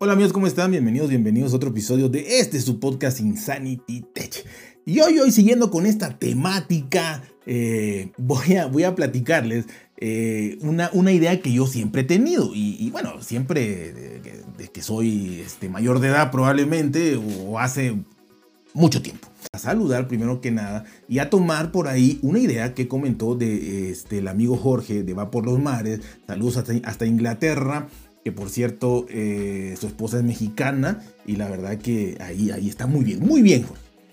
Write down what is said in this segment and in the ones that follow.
Hola amigos, ¿cómo están? Bienvenidos, bienvenidos a otro episodio de este su podcast Insanity Tech. Y hoy, hoy siguiendo con esta temática, eh, voy, a, voy a platicarles eh, una, una, idea que yo siempre he tenido. Y, bueno, siempre de, que soy este, mayor de edad probablemente, o hace mucho tiempo. A saludar primero que nada y a tomar por ahí una idea que comentó de este, el amigo Jorge de Va por los Mares. Saludos hasta, hasta Inglaterra que por cierto eh, su esposa es mexicana y la verdad que ahí, ahí está muy bien, muy bien.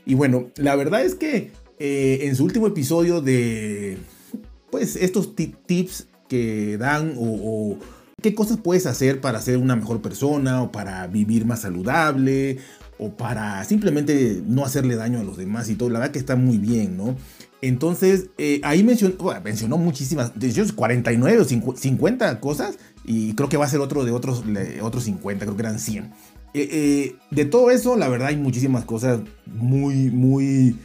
Y bueno, la verdad es que eh, en su último episodio de pues estos tips que dan o, qué cosas puedes hacer para ser una mejor persona o para vivir más saludable o para simplemente no hacerle daño a los demás y todo, la verdad que está muy bien, ¿no? Entonces, eh, ahí mencionó, mencionó muchísimas, 49 o 50 cosas y creo que va a ser otro de otros, otros 50, creo que eran 100. Eh, eh, de todo eso, la verdad hay muchísimas cosas muy, muy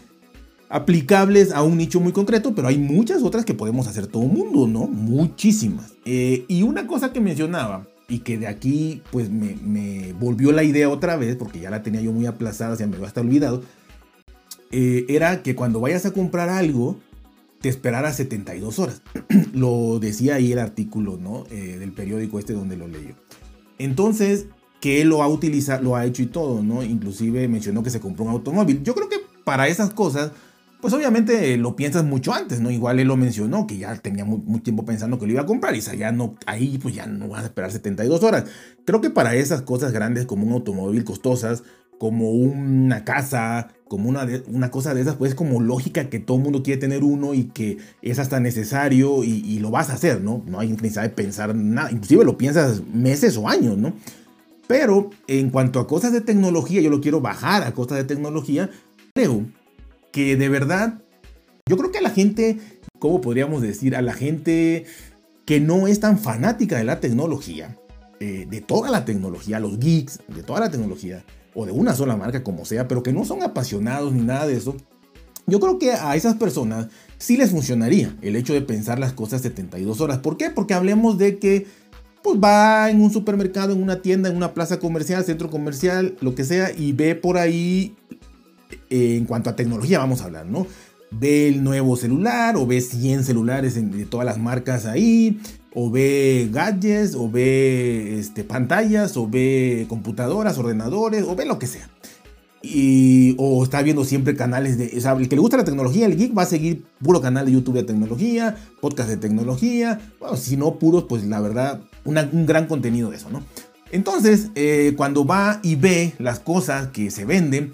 aplicables a un nicho muy concreto, pero hay muchas otras que podemos hacer todo el mundo, ¿no? Muchísimas. y una cosa que mencionaba y que de aquí pues me, volvió la idea otra vez, porque ya la tenía yo muy aplazada, ya me lo hasta olvidado, eh, era que cuando vayas a comprar algo, te esperara 72 horas. lo decía ahí el artículo, ¿no? Eh, del periódico este donde lo leyó. Entonces, que él lo ha utilizado, lo ha hecho y todo, ¿no? Inclusive mencionó que se compró un automóvil. Yo creo que para esas cosas, pues obviamente lo piensas mucho antes, ¿no? Igual él lo mencionó, que ya tenía mucho tiempo pensando que lo iba a comprar y ya no, ahí pues ya no vas a esperar 72 horas. Creo que para esas cosas grandes como un automóvil costosas, como una casa, como una, una cosa de esas, pues es como lógica que todo el mundo quiere tener uno y que es hasta necesario y, lo vas a hacer, ¿no? No hay necesidad de pensar nada, inclusive lo piensas meses o años, ¿no? Pero en cuanto a cosas de tecnología, yo lo quiero bajar a cosas de tecnología, creo que de verdad, yo creo que a la gente, ¿cómo podríamos decir? A la gente que no es tan fanática de la tecnología, eh, de toda la tecnología, los geeks, de toda la tecnología, o de una sola marca, como sea, pero que no son apasionados ni nada de eso, yo creo que a esas personas sí les funcionaría el hecho de pensar las cosas 72 horas. ¿Por qué? Porque hablemos de que pues va en un supermercado, en una tienda, en una plaza comercial, centro comercial, lo que sea, y ve por ahí, eh, en cuanto a tecnología vamos a hablar, ¿no? Ve el nuevo celular o ve 100 celulares de todas las marcas ahí, o ve gadgets, o ve este, pantallas, o ve computadoras, ordenadores, o ve lo que sea. Y, o está viendo siempre canales de... O sea, el que le gusta la tecnología, el geek, va a seguir puro canal de YouTube de tecnología, podcast de tecnología. Bueno, si no puros, pues la verdad, un gran contenido de eso, ¿no? Entonces, eh, cuando va y ve las cosas que se venden,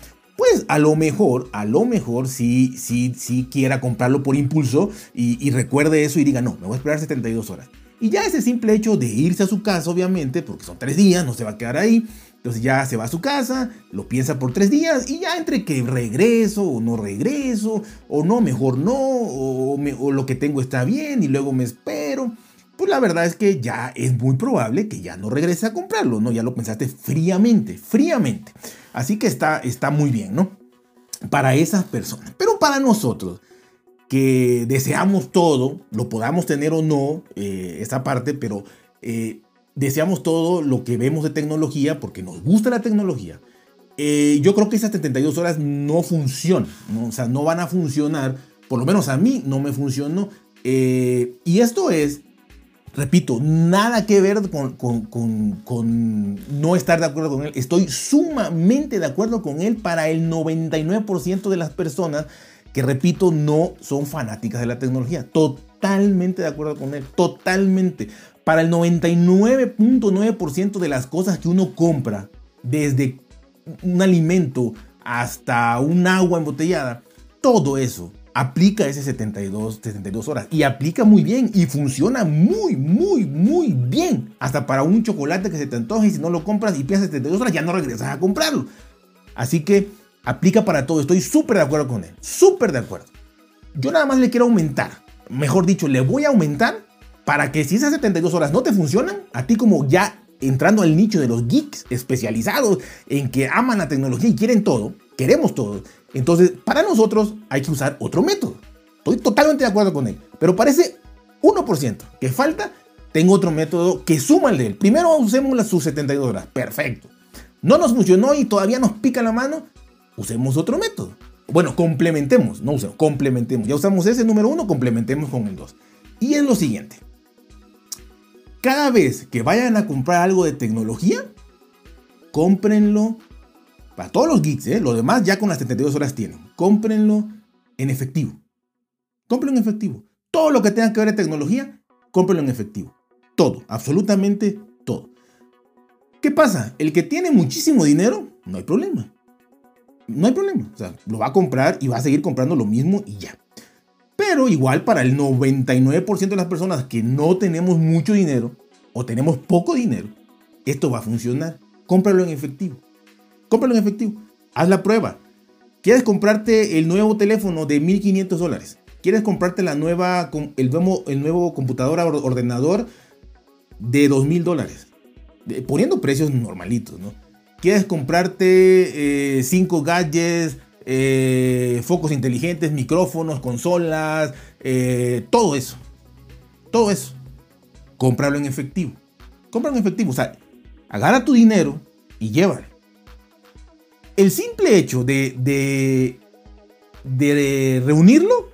a lo mejor, a lo mejor sí, sí, sí quiera comprarlo por impulso y, y recuerde eso y diga, no, me voy a esperar 72 horas. Y ya ese simple hecho de irse a su casa, obviamente, porque son tres días, no se va a quedar ahí. Entonces ya se va a su casa, lo piensa por tres días y ya entre que regreso o no regreso, o no, mejor no, o, lo que tengo está bien y luego me espero. La verdad es que ya es muy probable que ya no regrese a comprarlo, ¿no? Ya lo pensaste fríamente, fríamente. Así que está, está muy bien, ¿no? Para esas personas. Pero para nosotros, que deseamos todo, lo podamos tener o no, eh, esa parte, pero eh, deseamos todo lo que vemos de tecnología porque nos gusta la tecnología. Eh, yo creo que esas 72 horas no funcionan, ¿no? o sea, no van a funcionar, por lo menos a mí no me funcionó. y esto es, repito, nada que ver con, no estar de acuerdo con él. Estoy sumamente de acuerdo con él para el 99% de las personas que repito, no son fanáticas de la tecnología. Totalmente de acuerdo con él, totalmente. Para el 99.9% de las cosas que uno compra, desde un alimento hasta un agua embotellada, todo eso aplica ese 72, 72 horas y aplica muy bien y funciona muy, muy, muy bien. Hasta para un chocolate que se te antoja y si no lo compras y piensas 72 horas ya no regresas a comprarlo. Así que Aplica para todo. Estoy súper de acuerdo con él. Súper de acuerdo. Yo nada más le quiero aumentar. Mejor dicho, le voy a aumentar para que si esas 72 horas no te funcionan, a ti como ya entrando al nicho de los geeks especializados en que aman la tecnología y quieren todo, queremos todo. Entonces, para nosotros hay que usar otro método. Estoy totalmente de acuerdo con él. Pero parece 1% que falta. Tengo otro método que suma el de él. Primero usemos las sus 72 horas. Perfecto. No nos funcionó y todavía nos pica la mano, usemos otro método. Bueno, complementemos, no usemos, complementemos. Ya usamos ese número uno, complementemos con el dos. Y es lo siguiente. Cada vez que vayan a comprar algo de tecnología, cómprenlo. Para todos los geeks, ¿eh? lo demás ya con las 72 horas tienen. Cómprenlo en efectivo. Cómprenlo en efectivo. Todo lo que tenga que ver de tecnología, cómprenlo en efectivo. Todo, absolutamente todo. ¿Qué pasa? El que tiene muchísimo dinero, no hay problema. No hay problema. O sea, lo va a comprar y va a seguir comprando lo mismo y ya. Pero igual para el 99% de las personas que no tenemos mucho dinero o tenemos poco dinero, esto va a funcionar. Cómpralo en efectivo. Cómpralo en efectivo. Haz la prueba. ¿Quieres comprarte el nuevo teléfono de 1500 dólares? ¿Quieres comprarte la nueva, el, nuevo, el nuevo ordenador de 2000 dólares? Poniendo precios normalitos, ¿no? ¿Quieres comprarte 5 eh, gadgets, eh, focos inteligentes, micrófonos, consolas, eh, todo eso. Todo eso. Cómpralo en efectivo. Cómpralo en efectivo. O sea, agarra tu dinero y llévalo. El simple hecho de, de, reunirlo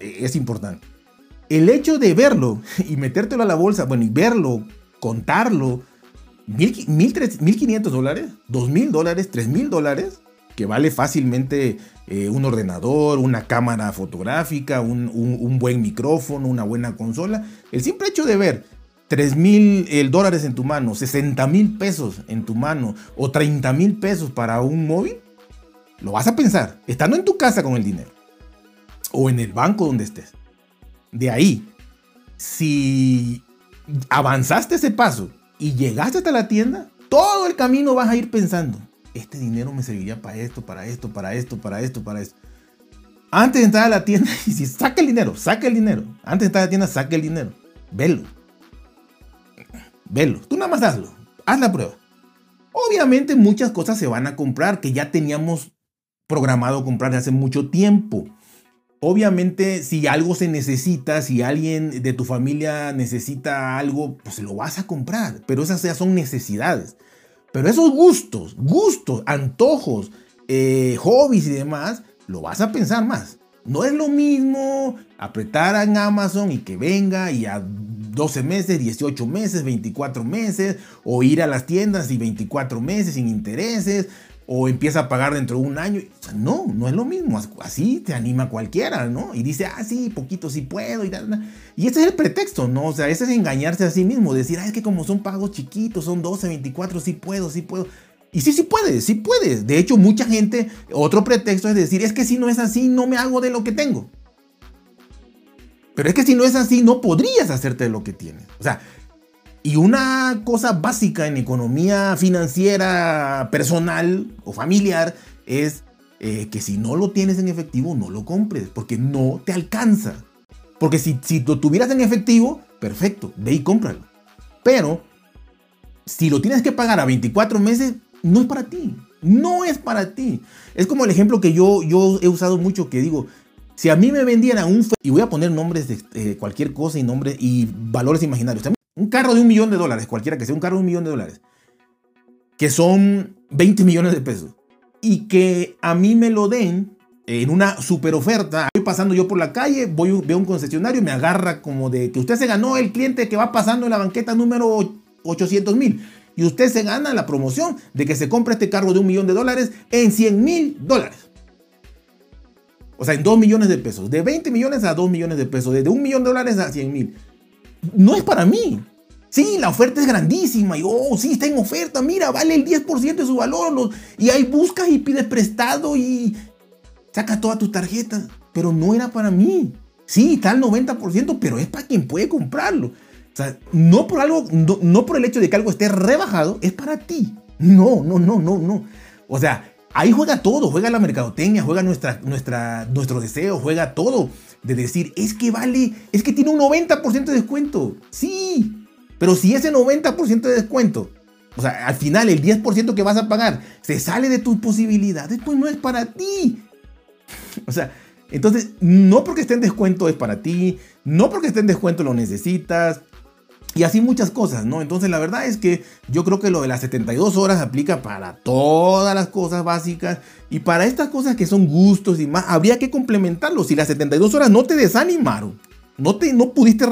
es importante. El hecho de verlo y metértelo a la bolsa, bueno, y verlo, contarlo, 1.500 dólares, 2.000 dólares, 3.000 dólares, que vale fácilmente eh, un ordenador, una cámara fotográfica, un, buen micrófono, una buena consola. El simple hecho de ver 3 mil dólares en tu mano, 60 mil pesos en tu mano o 30 mil pesos para un móvil, lo vas a pensar, estando en tu casa con el dinero o en el banco donde estés. De ahí, si avanzaste ese paso y llegaste hasta la tienda, todo el camino vas a ir pensando, este dinero me serviría para esto, para esto, para esto, para esto, para esto. Antes de entrar a la tienda, y si saca el dinero, saca el dinero. Antes de entrar a la tienda, saca el dinero. Velo. Velo. Tú nada más hazlo. Haz la prueba. Obviamente muchas cosas se van a comprar que ya teníamos programado comprar hace mucho tiempo. Obviamente, si algo se necesita, si alguien de tu familia necesita algo, pues lo vas a comprar. Pero esas ya son necesidades. Pero esos gustos, gustos, antojos, eh, hobbies y demás, lo vas a pensar más. No es lo mismo apretar en Amazon y que venga y a 12 meses, 18 meses, 24 meses, o ir a las tiendas y 24 meses sin intereses, o empieza a pagar dentro de un año. no, no es lo mismo. Así te anima cualquiera, ¿no? Y dice, ah, sí, poquito sí puedo. Y, y ese es el pretexto, ¿no? O sea, ese es engañarse a sí mismo. Decir, ah, es que como son pagos chiquitos, son 12, 24, sí puedo, sí puedo. Y sí, sí puedes, sí puedes. De hecho, mucha gente, otro pretexto es decir, es que si no es así, no me hago de lo que tengo. Pero es que si no es así, no podrías hacerte lo que tienes. O sea, y una cosa básica en economía financiera personal o familiar es eh, que si no lo tienes en efectivo, no lo compres, porque no te alcanza. Porque si, si lo tuvieras en efectivo, perfecto, ve y cómpralo. Pero si lo tienes que pagar a 24 meses, no es para ti. No es para ti. Es como el ejemplo que yo, yo he usado mucho, que digo, si a mí me vendieran un... Y voy a poner nombres de eh, cualquier cosa y nombres y valores imaginarios. Un carro de un millón de dólares, cualquiera que sea, un carro de un millón de dólares, que son 20 millones de pesos, y que a mí me lo den en una super oferta. Voy pasando yo por la calle, voy, veo un concesionario, me agarra como de que usted se ganó el cliente que va pasando en la banqueta número 800 mil. Y usted se gana la promoción de que se compre este carro de un millón de dólares en 100 mil dólares. O sea, en 2 millones de pesos. De 20 millones a 2 millones de pesos. De un millón de dólares a 100 mil no es para mí. Sí, la oferta es grandísima y oh, sí, está en oferta, mira, vale el 10% de su valor. y ahí buscas y pides prestado y sacas todas tus tarjetas. Pero no era para mí. Sí, está el 90%, pero es para quien puede comprarlo. O sea, no por algo, no, por el hecho de que algo esté rebajado, es para ti. No, no, no, no, no. O sea, ahí juega todo, juega la mercadotecnia, juega nuestra, nuestra, nuestro deseo, juega todo de decir, es que vale, es que tiene un 90% de descuento. Sí, pero si ese 90% de descuento, o sea, al final el 10% que vas a pagar se sale de tus posibilidades, pues no es para ti. O sea, entonces, no porque esté en descuento es para ti, no porque esté en descuento lo necesitas. Y así muchas cosas, ¿no? Entonces la verdad es que yo creo que lo de las 72 horas aplica para todas las cosas básicas y para estas cosas que son gustos y más, habría que complementarlo. Si las 72 horas no te desanimaron, no, te, no pudiste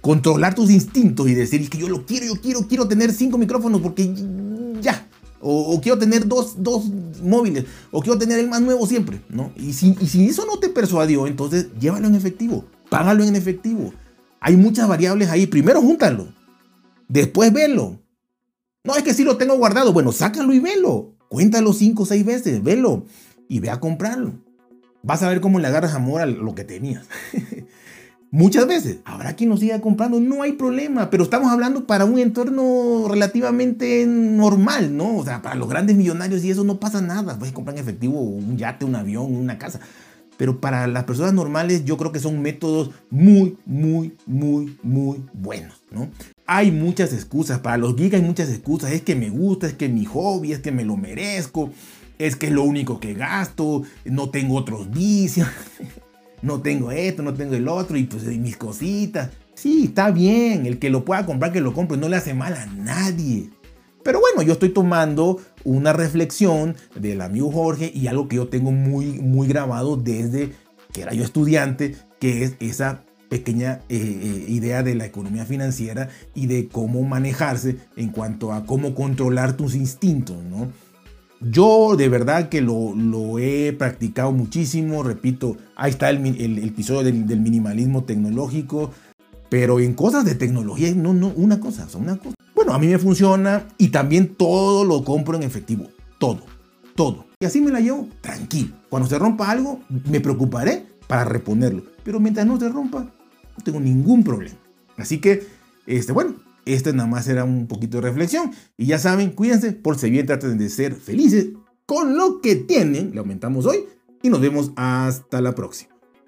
controlar tus instintos y decir, que yo lo quiero, yo quiero, quiero tener cinco micrófonos porque ya. O, quiero tener dos, móviles, o quiero tener el más nuevo siempre, ¿no? Y si, y si eso no te persuadió, entonces llévalo en efectivo, págalo en efectivo. Hay muchas variables ahí. Primero júntalo, después velo. No, es que si lo tengo guardado. Bueno, sácalo y velo. Cuéntalo cinco o seis veces, velo y ve a comprarlo. Vas a ver cómo le agarras amor a lo que tenías. Muchas veces. Habrá quien lo siga comprando, no hay problema, pero estamos hablando para un entorno relativamente normal, ¿no? O sea, para los grandes millonarios y eso no pasa nada. Puedes comprar en efectivo un yate, un avión, una casa. Pero para las personas normales yo creo que son métodos muy, muy, muy, muy buenos, ¿no? Hay muchas excusas, para los geeks hay muchas excusas. Es que me gusta, es que mi hobby, es que me lo merezco, es que es lo único que gasto, no tengo otros vicios. no tengo esto, no tengo el otro y pues mis cositas. Sí, está bien, el que lo pueda comprar, que lo compre, no le hace mal a nadie. Pero bueno, yo estoy tomando una reflexión del amigo Jorge y algo que yo tengo muy, muy grabado desde que era yo estudiante, que es esa pequeña eh, eh, idea de la economía financiera y de cómo manejarse en cuanto a cómo controlar tus instintos, ¿no? Yo de verdad que lo, he practicado muchísimo, repito, ahí está el, episodio del, minimalismo tecnológico, pero en cosas de tecnología, no, no, una cosa, son una cosa. A mí me funciona y también todo lo compro en efectivo, todo, todo. Y así me la llevo tranquilo. Cuando se rompa algo, me preocuparé para reponerlo, pero mientras no se rompa, no tengo ningún problema. Así que, este, bueno, este nada más era un poquito de reflexión. Y ya saben, cuídense, por si bien traten de ser felices con lo que tienen. Le aumentamos hoy y nos vemos hasta la próxima.